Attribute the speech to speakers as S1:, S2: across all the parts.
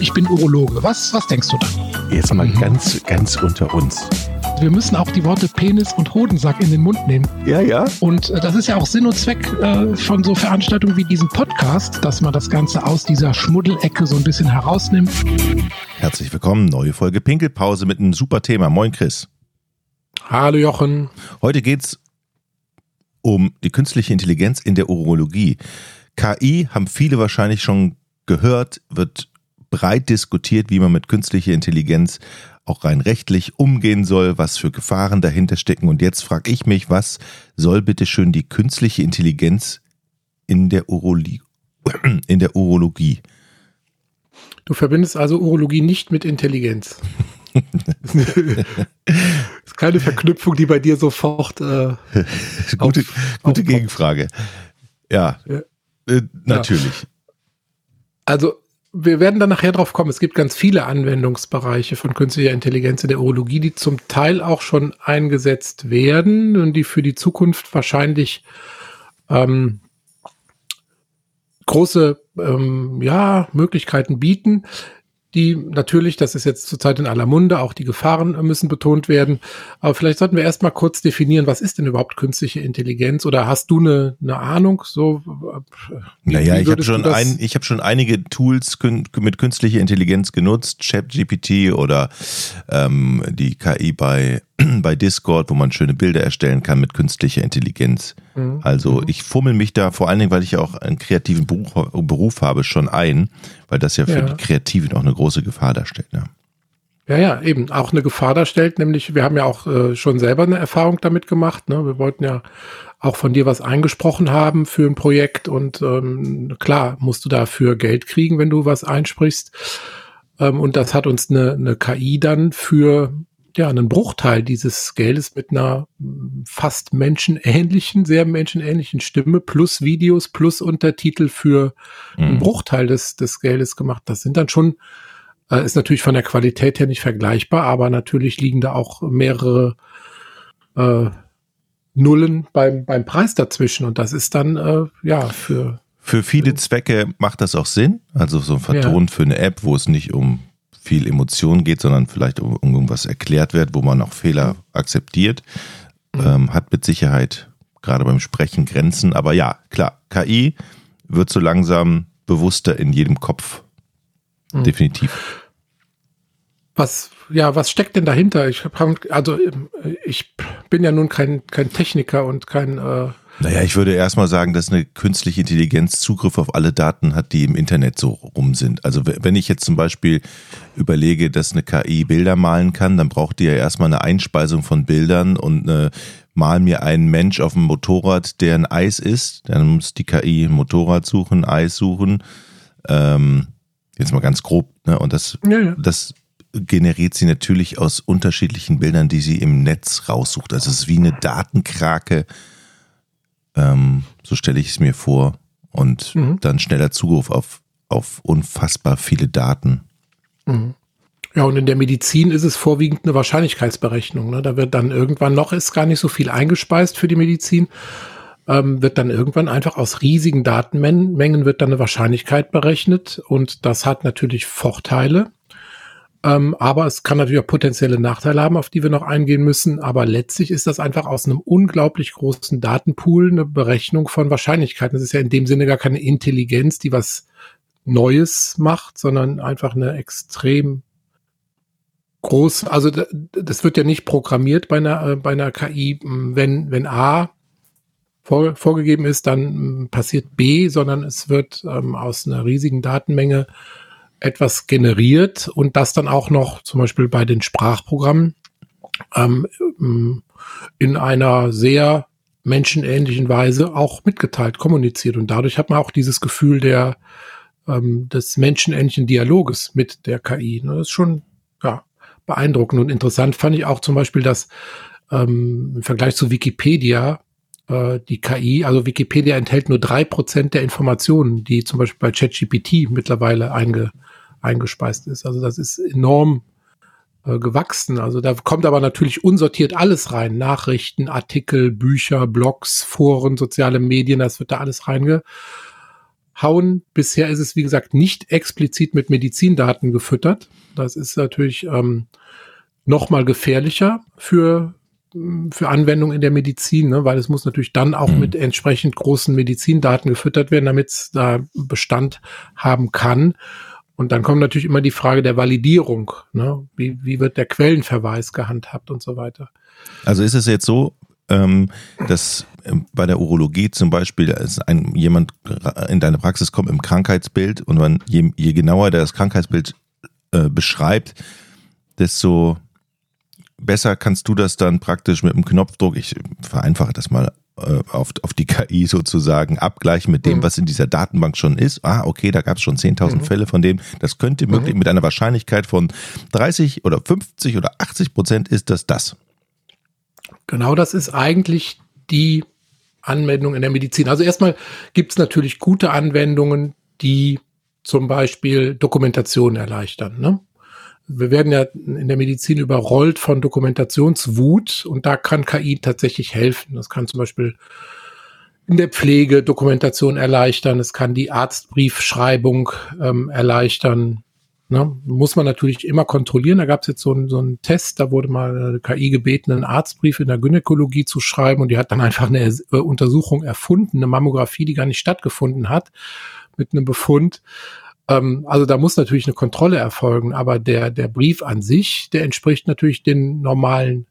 S1: ich bin Urologe. Was, was denkst du da?
S2: Jetzt mal mhm. ganz, ganz unter uns.
S1: Wir müssen auch die Worte Penis und Hodensack in den Mund nehmen.
S2: Ja, ja.
S1: Und äh, das ist ja auch Sinn und Zweck äh, von so Veranstaltungen wie diesem Podcast, dass man das Ganze aus dieser Schmuddelecke so ein bisschen herausnimmt.
S2: Herzlich willkommen, neue Folge Pinkelpause mit einem super Thema. Moin, Chris.
S1: Hallo, Jochen.
S2: Heute geht's um die künstliche Intelligenz in der Urologie. KI haben viele wahrscheinlich schon gehört, wird breit diskutiert, wie man mit künstlicher Intelligenz auch rein rechtlich umgehen soll, was für Gefahren dahinter stecken. Und jetzt frage ich mich, was soll bitte schön die künstliche Intelligenz in der, Urologie, in der Urologie?
S1: Du verbindest also Urologie nicht mit Intelligenz. das ist keine Verknüpfung, die bei dir sofort. Äh,
S2: gute auf, gute Gegenfrage. Ja, ja. Äh, natürlich.
S1: Also wir werden dann nachher drauf kommen. Es gibt ganz viele Anwendungsbereiche von künstlicher Intelligenz in der Urologie, die zum Teil auch schon eingesetzt werden und die für die Zukunft wahrscheinlich ähm, große ähm, ja, Möglichkeiten bieten die natürlich, das ist jetzt zurzeit in aller Munde, auch die Gefahren müssen betont werden. Aber vielleicht sollten wir erstmal kurz definieren, was ist denn überhaupt künstliche Intelligenz? Oder hast du eine, eine Ahnung? So,
S2: wie, naja, wie ich habe schon, ein, ich hab schon einige Tools mit künstlicher Intelligenz genutzt, ChatGPT oder ähm, die KI bei, bei Discord, wo man schöne Bilder erstellen kann mit künstlicher Intelligenz. Mhm. Also ich fummel mich da vor allen Dingen, weil ich ja auch einen kreativen Beruf, Beruf habe, schon ein, weil das ja für ja. die Kreativen auch eine große Gefahr darstellt. Ne?
S1: Ja, ja, eben auch eine Gefahr darstellt, nämlich wir haben ja auch äh, schon selber eine Erfahrung damit gemacht. Ne? Wir wollten ja auch von dir was eingesprochen haben für ein Projekt und ähm, klar musst du dafür Geld kriegen, wenn du was einsprichst. Ähm, und das hat uns eine, eine KI dann für ja, einen Bruchteil dieses Geldes mit einer fast menschenähnlichen, sehr menschenähnlichen Stimme plus Videos plus Untertitel für mhm. einen Bruchteil des, des Geldes gemacht. Das sind dann schon, äh, ist natürlich von der Qualität her nicht vergleichbar, aber natürlich liegen da auch mehrere äh, Nullen beim, beim Preis dazwischen und das ist dann, äh, ja, für
S2: für viele Zwecke macht das auch Sinn. Also so ein Verton ja. für eine App, wo es nicht um viel Emotion geht, sondern vielleicht um irgendwas erklärt wird, wo man auch Fehler akzeptiert. Mhm. Ähm, hat mit Sicherheit gerade beim Sprechen Grenzen. Aber ja, klar, KI wird so langsam bewusster in jedem Kopf. Mhm. Definitiv.
S1: Was, ja, was steckt denn dahinter? Ich habe, also ich bin ja nun kein, kein Techniker und kein äh,
S2: naja, ich würde erstmal sagen, dass eine künstliche Intelligenz Zugriff auf alle Daten hat, die im Internet so rum sind. Also wenn ich jetzt zum Beispiel überlege, dass eine KI Bilder malen kann, dann braucht die ja erstmal eine Einspeisung von Bildern und eine, mal mir einen Mensch auf dem Motorrad, der ein Eis isst. Dann muss die KI ein Motorrad suchen, Eis suchen. Ähm, jetzt mal ganz grob. Ne? Und das, ja, ja. das generiert sie natürlich aus unterschiedlichen Bildern, die sie im Netz raussucht. Also es ist wie eine Datenkrake ähm, so stelle ich es mir vor. Und mhm. dann schneller Zugriff auf, auf unfassbar viele Daten.
S1: Mhm. Ja, und in der Medizin ist es vorwiegend eine Wahrscheinlichkeitsberechnung. Ne? Da wird dann irgendwann noch ist gar nicht so viel eingespeist für die Medizin. Ähm, wird dann irgendwann einfach aus riesigen Datenmengen wird dann eine Wahrscheinlichkeit berechnet und das hat natürlich Vorteile. Ähm, aber es kann natürlich auch potenzielle Nachteile haben, auf die wir noch eingehen müssen. Aber letztlich ist das einfach aus einem unglaublich großen Datenpool eine Berechnung von Wahrscheinlichkeiten. Das ist ja in dem Sinne gar keine Intelligenz, die was Neues macht, sondern einfach eine extrem groß, also das wird ja nicht programmiert bei einer, äh, bei einer KI, wenn, wenn A vor, vorgegeben ist, dann passiert B, sondern es wird ähm, aus einer riesigen Datenmenge etwas generiert und das dann auch noch zum Beispiel bei den Sprachprogrammen ähm, in einer sehr menschenähnlichen Weise auch mitgeteilt, kommuniziert. Und dadurch hat man auch dieses Gefühl der, ähm, des menschenähnlichen Dialoges mit der KI. Ne? Das ist schon ja, beeindruckend und interessant fand ich auch zum Beispiel, dass ähm, im Vergleich zu Wikipedia äh, die KI, also Wikipedia enthält nur drei Prozent der Informationen, die zum Beispiel bei ChatGPT mittlerweile einge, eingespeist ist. Also das ist enorm äh, gewachsen. Also da kommt aber natürlich unsortiert alles rein. Nachrichten, Artikel, Bücher, Blogs, Foren, soziale Medien, das wird da alles reingehauen. hauen. Bisher ist es, wie gesagt, nicht explizit mit Medizindaten gefüttert. Das ist natürlich ähm, noch mal gefährlicher für für Anwendung in der Medizin, ne? weil es muss natürlich dann auch mhm. mit entsprechend großen Medizindaten gefüttert werden, damit es da Bestand haben kann. Und dann kommt natürlich immer die Frage der Validierung. Ne? Wie, wie wird der Quellenverweis gehandhabt und so weiter.
S2: Also ist es jetzt so, ähm, dass ähm, bei der Urologie zum Beispiel ein, jemand in deine Praxis kommt im Krankheitsbild und man, je, je genauer der das Krankheitsbild äh, beschreibt, desto besser kannst du das dann praktisch mit einem Knopfdruck, ich vereinfache das mal auf, auf die KI sozusagen, abgleichen mit dem, mhm. was in dieser Datenbank schon ist. Ah, okay, da gab es schon 10.000 mhm. Fälle von dem. Das könnte möglich mhm. mit einer Wahrscheinlichkeit von 30 oder 50 oder 80 Prozent ist das das.
S1: Genau das ist eigentlich die Anwendung in der Medizin. Also erstmal gibt es natürlich gute Anwendungen, die zum Beispiel Dokumentation erleichtern. Ne? Wir werden ja in der Medizin überrollt von Dokumentationswut und da kann KI tatsächlich helfen. Das kann zum Beispiel in der Pflege Dokumentation erleichtern, es kann die Arztbriefschreibung ähm, erleichtern, Ne? Muss man natürlich immer kontrollieren. Da gab es jetzt so, einen so einen Test, da wurde mal eine KI gebeten, einen Arztbrief in der Gynäkologie zu schreiben und die hat dann einfach eine äh, Untersuchung erfunden, eine Mammographie, die gar nicht stattgefunden hat, mit einem Befund. Ähm, also da muss natürlich eine Kontrolle erfolgen, aber der, der Brief an sich, der entspricht natürlich den normalen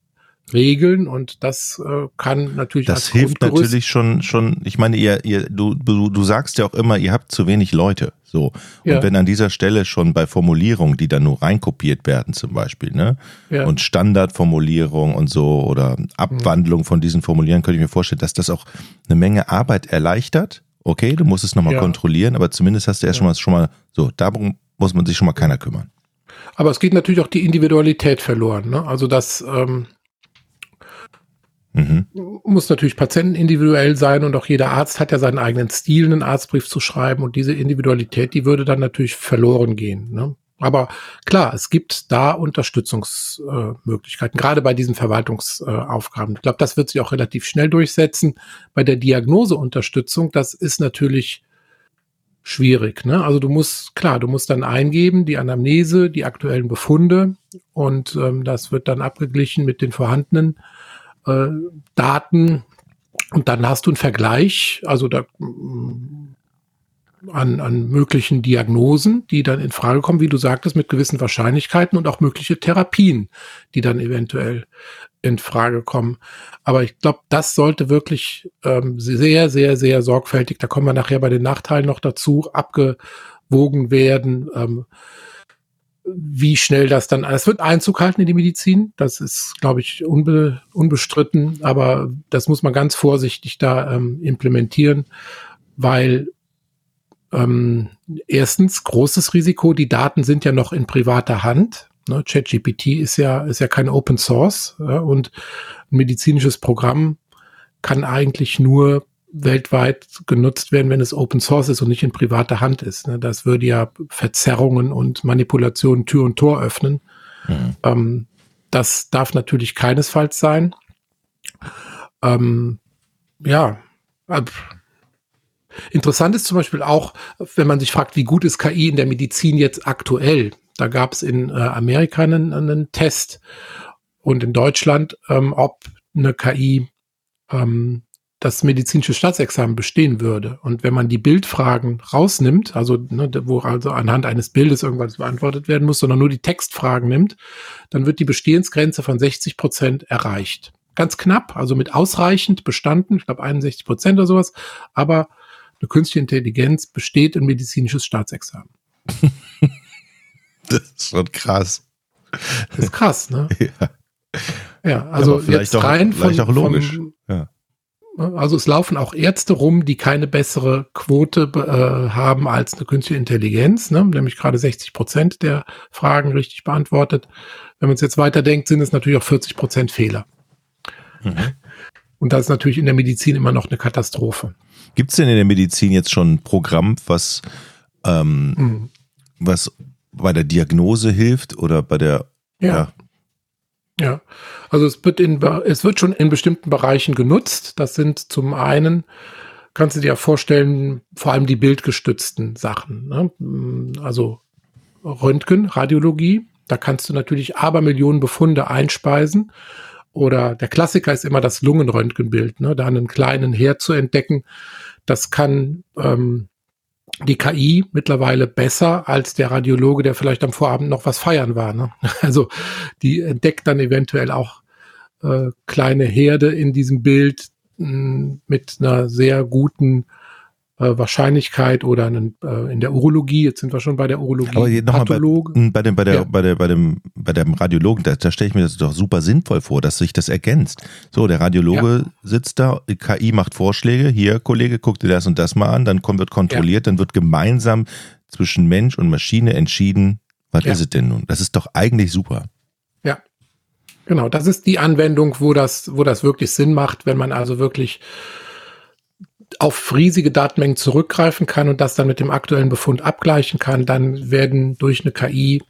S1: Regeln und das äh, kann natürlich.
S2: Das hilft natürlich schon, schon. Ich meine, ihr, ihr, du, du, du sagst ja auch immer, ihr habt zu wenig Leute. So. Und ja. wenn an dieser Stelle schon bei Formulierungen, die dann nur reinkopiert werden, zum Beispiel, ne? Ja. Und Standardformulierung und so oder Abwandlung von diesen Formulieren, könnte ich mir vorstellen, dass das auch eine Menge Arbeit erleichtert. Okay, du musst es nochmal ja. kontrollieren, aber zumindest hast du erst schon mal schon mal so, darum muss man sich schon mal keiner kümmern.
S1: Aber es geht natürlich auch die Individualität verloren. Ne? Also das ähm, Mhm. Muss natürlich patientenindividuell sein und auch jeder Arzt hat ja seinen eigenen Stil, einen Arztbrief zu schreiben und diese Individualität, die würde dann natürlich verloren gehen. Ne? Aber klar, es gibt da Unterstützungsmöglichkeiten, äh, gerade bei diesen Verwaltungsaufgaben. Äh, ich glaube, das wird sich auch relativ schnell durchsetzen. Bei der Diagnoseunterstützung, das ist natürlich schwierig. Ne? Also du musst, klar, du musst dann eingeben, die Anamnese, die aktuellen Befunde und ähm, das wird dann abgeglichen mit den vorhandenen äh, Daten und dann hast du einen Vergleich, also da, mm, an, an möglichen Diagnosen, die dann in Frage kommen, wie du sagtest, mit gewissen Wahrscheinlichkeiten und auch mögliche Therapien, die dann eventuell in Frage kommen. Aber ich glaube, das sollte wirklich ähm, sehr, sehr, sehr sorgfältig, da kommen wir nachher bei den Nachteilen noch dazu, abgewogen werden. Ähm, wie schnell das dann, es wird Einzug halten in die Medizin, das ist, glaube ich, unbe, unbestritten, aber das muss man ganz vorsichtig da ähm, implementieren, weil ähm, erstens großes Risiko, die Daten sind ja noch in privater Hand. Ne? ChatGPT ist ja, ist ja kein Open Source ja? und ein medizinisches Programm kann eigentlich nur weltweit genutzt werden, wenn es Open Source ist und nicht in privater Hand ist. Ne? Das würde ja Verzerrungen und Manipulationen Tür und Tor öffnen. Mhm. Ähm, das darf natürlich keinesfalls sein. Ähm, ja, äh, interessant ist zum Beispiel auch, wenn man sich fragt, wie gut ist KI in der Medizin jetzt aktuell. Da gab es in äh, Amerika einen, einen, Test und in Deutschland, ähm, ob eine KI ähm, das medizinische Staatsexamen bestehen würde. Und wenn man die Bildfragen rausnimmt, also ne, wo also anhand eines Bildes irgendwas beantwortet werden muss, sondern nur die Textfragen nimmt, dann wird die Bestehensgrenze von 60 Prozent erreicht. Ganz knapp, also mit ausreichend bestanden, ich glaube 61 Prozent oder sowas, aber eine künstliche Intelligenz besteht ein medizinisches Staatsexamen.
S2: das ist schon krass.
S1: Das ist krass, ne? Ja. Ja, also ja, jetzt rein auch, von, auch logisch. Von, ja also es laufen auch Ärzte rum, die keine bessere Quote äh, haben als eine künstliche Intelligenz, ne? nämlich gerade 60 Prozent der Fragen richtig beantwortet. Wenn man es jetzt weiterdenkt, sind es natürlich auch 40 Prozent Fehler. Mhm. Und das ist natürlich in der Medizin immer noch eine Katastrophe.
S2: Gibt es denn in der Medizin jetzt schon ein Programm, was, ähm, mhm. was bei der Diagnose hilft oder bei der
S1: ja. ja ja, also es wird in, es wird schon in bestimmten Bereichen genutzt. Das sind zum einen kannst du dir vorstellen, vor allem die bildgestützten Sachen. Ne? Also Röntgen, Radiologie, da kannst du natürlich Abermillionen Befunde einspeisen. Oder der Klassiker ist immer das Lungenröntgenbild, ne? da einen kleinen Herd zu entdecken. Das kann ähm, die KI mittlerweile besser als der Radiologe, der vielleicht am Vorabend noch was feiern war. Ne? Also die entdeckt dann eventuell auch äh, kleine Herde in diesem Bild mh, mit einer sehr guten äh, Wahrscheinlichkeit oder einen, äh, in der Urologie, jetzt sind wir schon bei der Urologie,
S2: Aber Pathologe. Bei, hm, bei, dem, bei, der, ja. bei, der, bei, dem, bei dem Radiologen, da, da stelle ich mir das doch super sinnvoll vor, dass sich das ergänzt. So, der Radiologe ja. sitzt da, KI macht Vorschläge, hier, Kollege, guck dir das und das mal an, dann kommt, wird kontrolliert, ja. dann wird gemeinsam zwischen Mensch und Maschine entschieden, was ist es denn nun? Das ist doch eigentlich super.
S1: Ja. Genau, das ist die Anwendung, wo das, wo das wirklich Sinn macht, wenn man also wirklich auf riesige Datenmengen zurückgreifen kann und das dann mit dem aktuellen Befund abgleichen kann, dann werden durch eine KI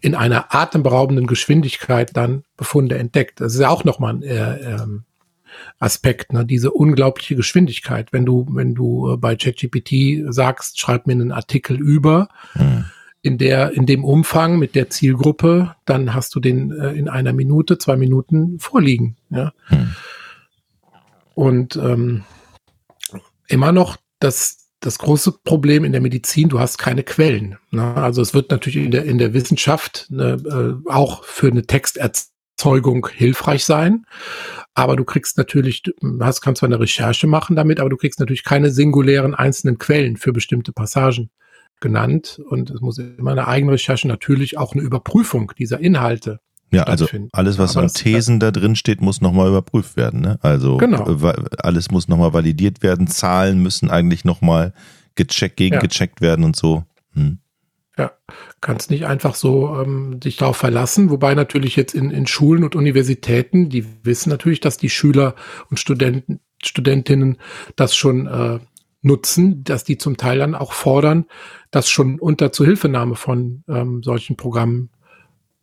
S1: in einer atemberaubenden Geschwindigkeit dann Befunde entdeckt. Das ist ja auch nochmal ein äh, ähm, Aspekt, ne? diese unglaubliche Geschwindigkeit. Wenn du, wenn du äh, bei ChatGPT sagst, schreib mir einen Artikel über, mhm. in der, in dem Umfang mit der Zielgruppe, dann hast du den äh, in einer Minute, zwei Minuten vorliegen. Ja? Mhm. Und ähm, immer noch das, das große Problem in der Medizin, du hast keine Quellen. Ne? Also es wird natürlich in der, in der Wissenschaft ne, äh, auch für eine Texterzeugung hilfreich sein. Aber du kriegst natürlich, du hast, kannst zwar eine Recherche machen damit, aber du kriegst natürlich keine singulären einzelnen Quellen für bestimmte Passagen genannt. Und es muss immer eine eigene Recherche, natürlich auch eine Überprüfung dieser Inhalte
S2: ja, also alles, was an Thesen da drin steht, muss nochmal überprüft werden. Ne? Also genau. alles muss nochmal validiert werden. Zahlen müssen eigentlich nochmal gecheckt, gegengecheckt ja. werden und so. Hm.
S1: Ja, kannst nicht einfach so ähm, sich darauf verlassen, wobei natürlich jetzt in, in Schulen und Universitäten, die wissen natürlich, dass die Schüler und Studenten, Studentinnen das schon äh, nutzen, dass die zum Teil dann auch fordern, dass schon unter Zuhilfenahme von ähm, solchen Programmen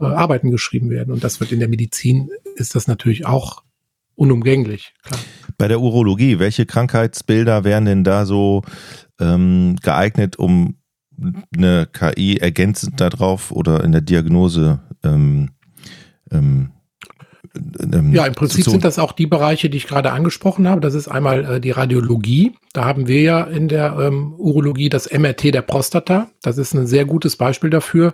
S1: äh, Arbeiten geschrieben werden. Und das wird in der Medizin, ist das natürlich auch unumgänglich. Klar.
S2: Bei der Urologie, welche Krankheitsbilder wären denn da so ähm, geeignet, um eine KI ergänzend darauf oder in der Diagnose ähm,
S1: ähm, ähm, ja, im Prinzip sind das auch die Bereiche, die ich gerade angesprochen habe. Das ist einmal äh, die Radiologie. Da haben wir ja in der ähm, Urologie das MRT der Prostata. Das ist ein sehr gutes Beispiel dafür,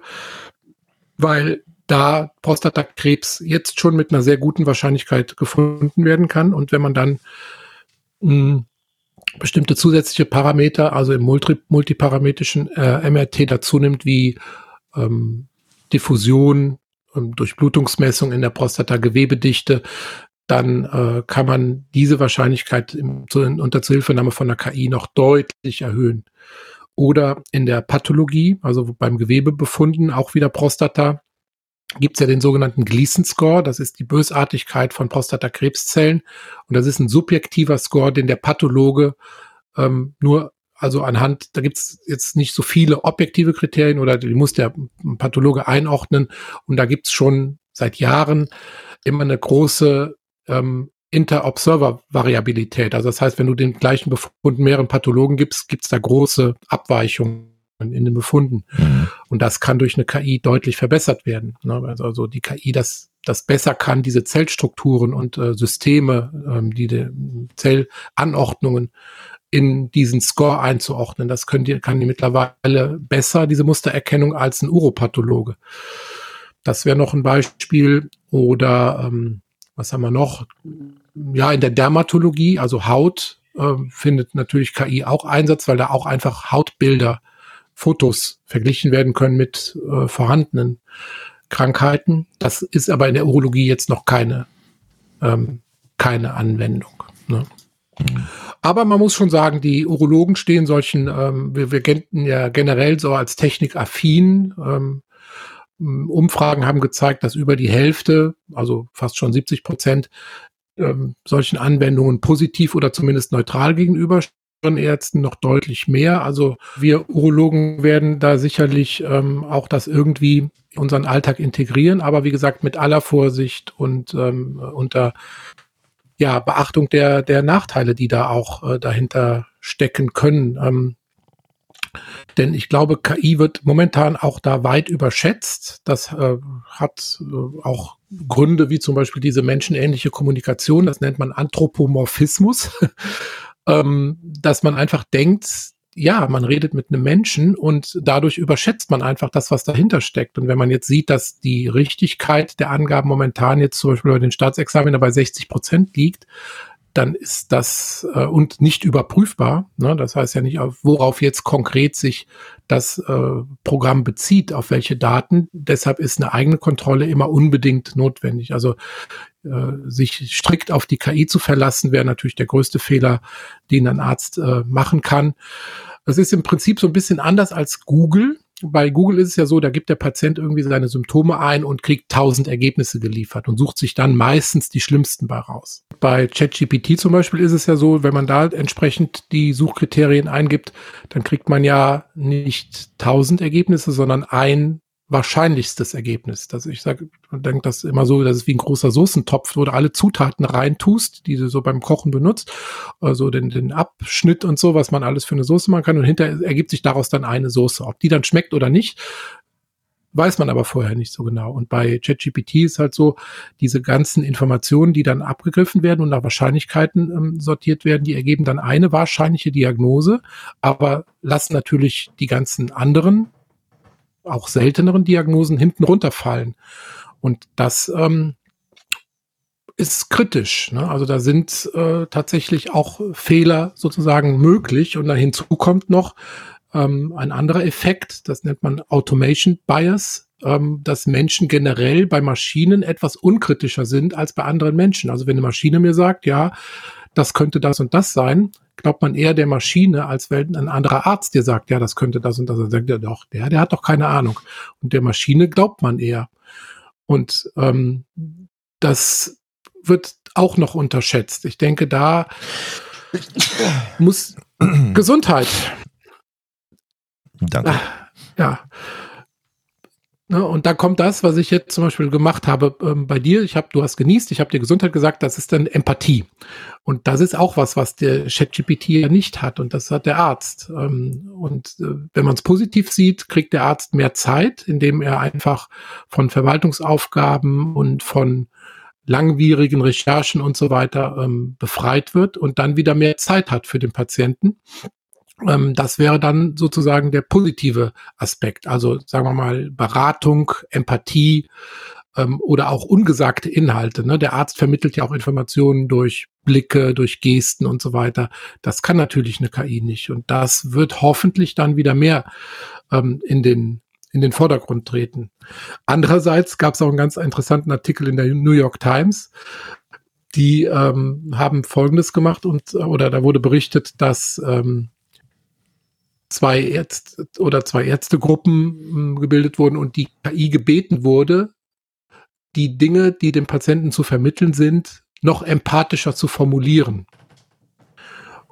S1: weil da Prostatakrebs jetzt schon mit einer sehr guten Wahrscheinlichkeit gefunden werden kann. Und wenn man dann mh, hm, bestimmte zusätzliche Parameter, also im multi multiparametrischen äh, MRT dazu nimmt, wie ähm, Diffusion, ähm, Durchblutungsmessung in der Prostatagewebedichte, dann äh, kann man diese Wahrscheinlichkeit im, zu, unter Zuhilfenahme von der KI noch deutlich erhöhen. Oder in der Pathologie, also beim Gewebebefunden, auch wieder Prostata, gibt es ja den sogenannten Gleason-Score. Das ist die Bösartigkeit von Prostatakrebszellen. Und das ist ein subjektiver Score, den der Pathologe ähm, nur, also anhand, da gibt es jetzt nicht so viele objektive Kriterien oder die muss der Pathologe einordnen. Und da gibt es schon seit Jahren immer eine große ähm, Inter-Observer-Variabilität. Also das heißt, wenn du den gleichen Befund mehreren Pathologen gibst, gibt es da große Abweichungen in den Befunden. Mhm. Und das kann durch eine KI deutlich verbessert werden. Ne? Also, also die KI das, das besser kann, diese Zellstrukturen und äh, Systeme, ähm, die, die Zellanordnungen in diesen Score einzuordnen. Das können die, kann die mittlerweile besser, diese Mustererkennung, als ein Uropathologe. Das wäre noch ein Beispiel. Oder ähm, was haben wir noch? Ja, in der Dermatologie, also Haut, äh, findet natürlich KI auch Einsatz, weil da auch einfach Hautbilder Fotos verglichen werden können mit äh, vorhandenen Krankheiten. Das ist aber in der Urologie jetzt noch keine, ähm, keine Anwendung. Ne? Aber man muss schon sagen, die Urologen stehen solchen, ähm, wir, wir gelten ja generell so als technikaffin. Ähm, Umfragen haben gezeigt, dass über die Hälfte, also fast schon 70 Prozent, ähm, solchen Anwendungen positiv oder zumindest neutral gegenüber Ärzten noch deutlich mehr. Also wir Urologen werden da sicherlich ähm, auch das irgendwie in unseren Alltag integrieren, aber wie gesagt mit aller Vorsicht und ähm, unter ja, Beachtung der, der Nachteile, die da auch äh, dahinter stecken können. Ähm, denn ich glaube, KI wird momentan auch da weit überschätzt. Das äh, hat äh, auch Gründe wie zum Beispiel diese menschenähnliche Kommunikation, das nennt man Anthropomorphismus, ähm, dass man einfach denkt, ja, man redet mit einem Menschen und dadurch überschätzt man einfach das, was dahinter steckt. Und wenn man jetzt sieht, dass die Richtigkeit der Angaben momentan jetzt zum Beispiel bei den Staatsexaminer bei 60 Prozent liegt, dann ist das äh, und nicht überprüfbar. Ne? Das heißt ja nicht, worauf jetzt konkret sich das äh, Programm bezieht, auf welche Daten. Deshalb ist eine eigene Kontrolle immer unbedingt notwendig. Also sich strikt auf die KI zu verlassen, wäre natürlich der größte Fehler, den ein Arzt äh, machen kann. Das ist im Prinzip so ein bisschen anders als Google bei Google ist es ja so, da gibt der Patient irgendwie seine Symptome ein und kriegt tausend Ergebnisse geliefert und sucht sich dann meistens die schlimmsten bei raus. Bei ChatGPT zum Beispiel ist es ja so, wenn man da entsprechend die Suchkriterien eingibt, dann kriegt man ja nicht tausend Ergebnisse, sondern ein wahrscheinlichstes Ergebnis. Dass ich sage, man denkt das immer so, dass es wie ein großer Soßentopf, wo du alle Zutaten reintust, die du so beim Kochen benutzt, also den, den Abschnitt und so, was man alles für eine Soße machen kann und hinterher ergibt sich daraus dann eine Soße. Ob die dann schmeckt oder nicht, weiß man aber vorher nicht so genau. Und bei ChatGPT ist halt so, diese ganzen Informationen, die dann abgegriffen werden und nach Wahrscheinlichkeiten ähm, sortiert werden, die ergeben dann eine wahrscheinliche Diagnose, aber lassen natürlich die ganzen anderen auch selteneren Diagnosen hinten runterfallen. Und das ähm, ist kritisch. Ne? Also da sind äh, tatsächlich auch Fehler sozusagen möglich. Und dann hinzu kommt noch ähm, ein anderer Effekt, das nennt man Automation Bias, ähm, dass Menschen generell bei Maschinen etwas unkritischer sind als bei anderen Menschen. Also wenn eine Maschine mir sagt, ja, das könnte das und das sein, glaubt man eher der Maschine, als wenn ein anderer Arzt dir sagt, ja, das könnte das und das. Dann sagt er doch, der, der hat doch keine Ahnung. Und der Maschine glaubt man eher. Und ähm, das wird auch noch unterschätzt. Ich denke, da muss Gesundheit.
S2: Danke. Ah,
S1: ja, Ne, und da kommt das, was ich jetzt zum Beispiel gemacht habe ähm, bei dir. Ich habe, du hast genießt, ich habe dir Gesundheit gesagt, das ist dann Empathie. Und das ist auch was, was der ChatGPT ja nicht hat. Und das hat der Arzt. Ähm, und äh, wenn man es positiv sieht, kriegt der Arzt mehr Zeit, indem er einfach von Verwaltungsaufgaben und von langwierigen Recherchen und so weiter ähm, befreit wird und dann wieder mehr Zeit hat für den Patienten. Ähm, das wäre dann sozusagen der positive Aspekt. Also sagen wir mal Beratung, Empathie ähm, oder auch ungesagte Inhalte. Ne? Der Arzt vermittelt ja auch Informationen durch Blicke, durch Gesten und so weiter. Das kann natürlich eine KI nicht. Und das wird hoffentlich dann wieder mehr ähm, in den in den Vordergrund treten. Andererseits gab es auch einen ganz interessanten Artikel in der New York Times, die ähm, haben Folgendes gemacht und oder da wurde berichtet, dass ähm, zwei Ärzte oder zwei Ärztegruppen hm, gebildet wurden und die KI gebeten wurde, die Dinge, die dem Patienten zu vermitteln sind, noch empathischer zu formulieren.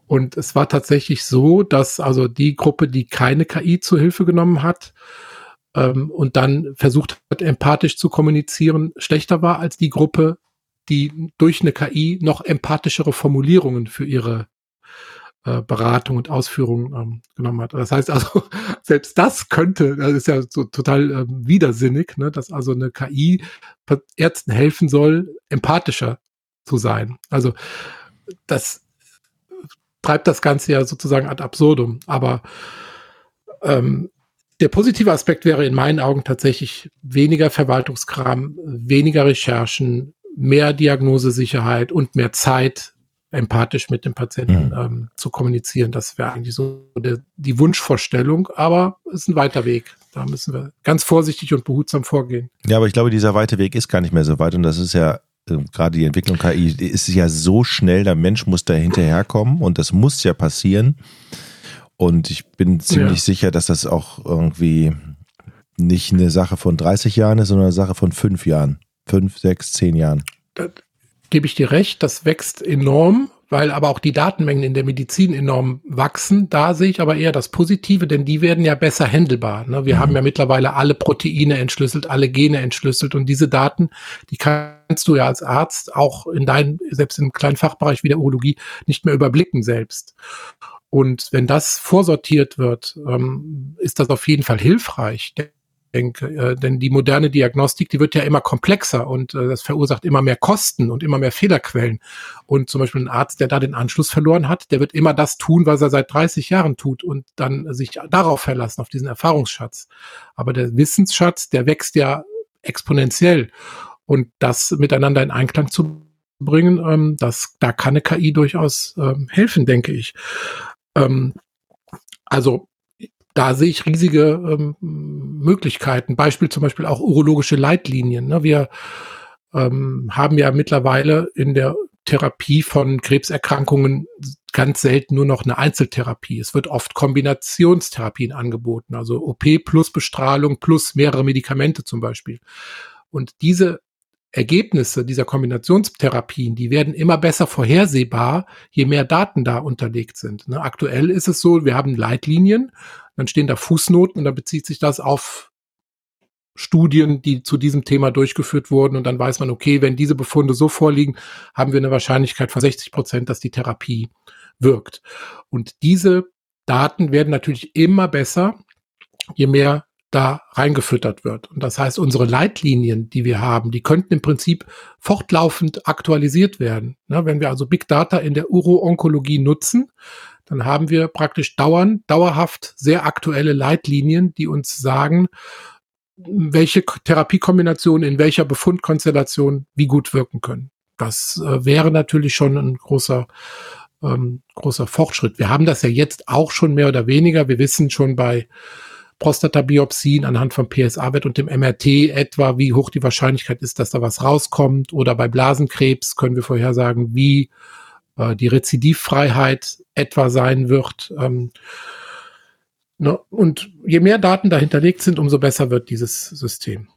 S1: Und es war tatsächlich so, dass also die Gruppe, die keine KI zur Hilfe genommen hat ähm, und dann versucht hat, empathisch zu kommunizieren, schlechter war als die Gruppe, die durch eine KI noch empathischere Formulierungen für ihre äh, Beratung und Ausführung ähm, genommen hat. Das heißt also, selbst das könnte, das ist ja so total äh, widersinnig, ne, dass also eine KI Ärzten helfen soll, empathischer zu sein. Also das treibt das Ganze ja sozusagen ad absurdum. Aber ähm, der positive Aspekt wäre in meinen Augen tatsächlich weniger Verwaltungskram, weniger Recherchen, mehr Diagnosesicherheit und mehr Zeit empathisch mit dem Patienten mhm. ähm, zu kommunizieren. Das wäre eigentlich so der, die Wunschvorstellung, aber es ist ein weiter Weg. Da müssen wir ganz vorsichtig und behutsam vorgehen.
S2: Ja, aber ich glaube, dieser weite Weg ist gar nicht mehr so weit und das ist ja äh, gerade die Entwicklung KI ist ja so schnell, der Mensch muss da hinterherkommen und das muss ja passieren. Und ich bin ziemlich ja. sicher, dass das auch irgendwie nicht eine Sache von 30 Jahren ist, sondern eine Sache von fünf Jahren. Fünf, sechs, zehn Jahren.
S1: Das, gebe ich dir recht, das wächst enorm, weil aber auch die Datenmengen in der Medizin enorm wachsen. Da sehe ich aber eher das Positive, denn die werden ja besser handelbar. Ne? Wir mhm. haben ja mittlerweile alle Proteine entschlüsselt, alle Gene entschlüsselt und diese Daten, die kannst du ja als Arzt auch in deinem, selbst im kleinen Fachbereich wie der Urologie, nicht mehr überblicken selbst. Und wenn das vorsortiert wird, ähm, ist das auf jeden Fall hilfreich denke. Äh, denn die moderne Diagnostik, die wird ja immer komplexer und äh, das verursacht immer mehr Kosten und immer mehr Fehlerquellen. Und zum Beispiel ein Arzt, der da den Anschluss verloren hat, der wird immer das tun, was er seit 30 Jahren tut und dann sich darauf verlassen, auf diesen Erfahrungsschatz. Aber der Wissensschatz, der wächst ja exponentiell. Und das miteinander in Einklang zu bringen, ähm, das, da kann eine KI durchaus ähm, helfen, denke ich. Ähm, also da sehe ich riesige ähm, Möglichkeiten. Beispiel zum Beispiel auch urologische Leitlinien. Ne? Wir ähm, haben ja mittlerweile in der Therapie von Krebserkrankungen ganz selten nur noch eine Einzeltherapie. Es wird oft Kombinationstherapien angeboten, also OP plus Bestrahlung plus mehrere Medikamente zum Beispiel. Und diese Ergebnisse dieser Kombinationstherapien, die werden immer besser vorhersehbar, je mehr Daten da unterlegt sind. Ne? Aktuell ist es so, wir haben Leitlinien dann stehen da Fußnoten und dann bezieht sich das auf Studien, die zu diesem Thema durchgeführt wurden. Und dann weiß man, okay, wenn diese Befunde so vorliegen, haben wir eine Wahrscheinlichkeit von 60 Prozent, dass die Therapie wirkt. Und diese Daten werden natürlich immer besser, je mehr da reingefüttert wird. Und das heißt, unsere Leitlinien, die wir haben, die könnten im Prinzip fortlaufend aktualisiert werden. wenn wir also Big Data in der Uro-Onkologie nutzen, dann haben wir praktisch dauernd, dauerhaft sehr aktuelle Leitlinien, die uns sagen, welche Therapiekombinationen in welcher Befundkonstellation wie gut wirken können. Das äh, wäre natürlich schon ein großer, ähm, großer Fortschritt. Wir haben das ja jetzt auch schon mehr oder weniger. Wir wissen schon bei Prostatabiopsien anhand von PSA-Wert und dem MRT etwa, wie hoch die Wahrscheinlichkeit ist, dass da was rauskommt. Oder bei Blasenkrebs können wir vorhersagen, wie äh, die Rezidivfreiheit etwa sein wird. Ähm, ne? Und je mehr Daten dahinterlegt sind, umso besser wird dieses System.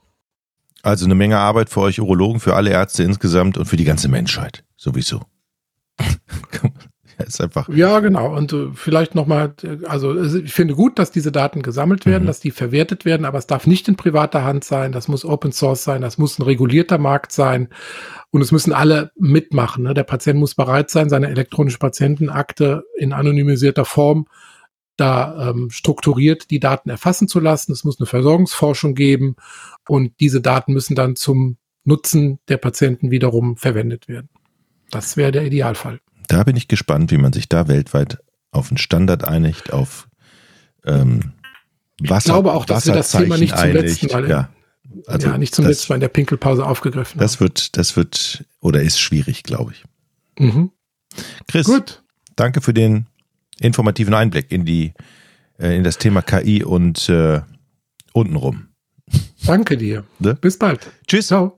S2: Also eine Menge Arbeit für euch Urologen, für alle Ärzte insgesamt und für die ganze Menschheit sowieso.
S1: Ja, ist einfach. Ja, genau. Und äh, vielleicht nochmal, also ich finde gut, dass diese Daten gesammelt werden, mhm. dass die verwertet werden, aber es darf nicht in privater Hand sein, das muss Open Source sein, das muss ein regulierter Markt sein und es müssen alle mitmachen. Ne? Der Patient muss bereit sein, seine elektronische Patientenakte in anonymisierter Form da ähm, strukturiert die Daten erfassen zu lassen. Es muss eine Versorgungsforschung geben und diese Daten müssen dann zum Nutzen der Patienten wiederum verwendet werden. Das wäre der Idealfall.
S2: Da bin ich gespannt, wie man sich da weltweit auf einen Standard einigt, auf ähm, Wasser,
S1: Ich glaube auch, dass wir das Thema nicht zum letzten Mal, ja, also ja, nicht zum das, letzten Mal in der Pinkelpause aufgegriffen
S2: Das haben. wird, das wird oder ist schwierig, glaube ich. Mhm. Chris, Gut. danke für den informativen Einblick in die äh, in das Thema KI und äh, untenrum.
S1: Danke dir. Ne? Bis bald.
S2: Tschüss. Ciao.